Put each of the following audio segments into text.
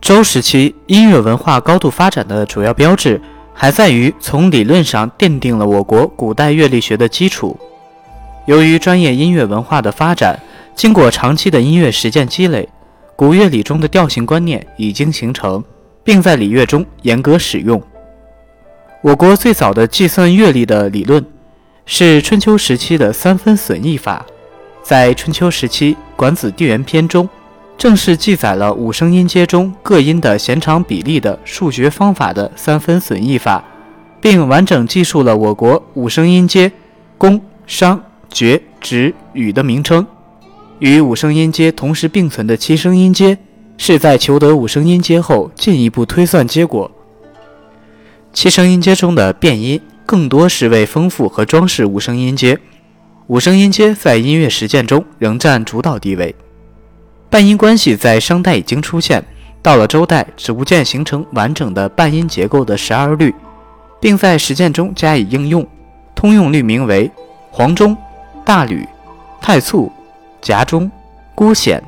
周时期音乐文化高度发展的主要标志，还在于从理论上奠定了我国古代乐理学的基础。由于专业音乐文化的发展，经过长期的音乐实践积累，古乐理中的调性观念已经形成，并在礼乐中严格使用。我国最早的计算乐理的理论，是春秋时期的三分损益法。在春秋时期，《管子·地缘篇》中，正式记载了五声音阶中各音的弦长比例的数学方法的三分损益法，并完整记述了我国五声音阶宫、商、角、徵、羽的名称。与五声音阶同时并存的七声音阶，是在求得五声音阶后进一步推算结果。七声音阶中的变音更多是为丰富和装饰五声音阶，五声音阶在音乐实践中仍占主导地位。半音关系在商代已经出现，到了周代逐渐形成完整的半音结构的十二律，并在实践中加以应用。通用律名为黄钟、大吕、太簇、夹钟、孤显、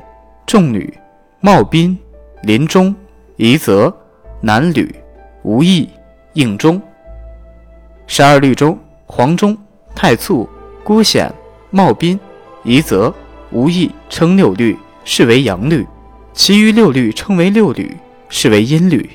重吕、茂宾、林钟、夷则、南吕、无义。应钟，十二律中，黄钟、太簇、孤显、茂宾、夷则、无义称六律，是为阳律；其余六律称为六律，是为阴律。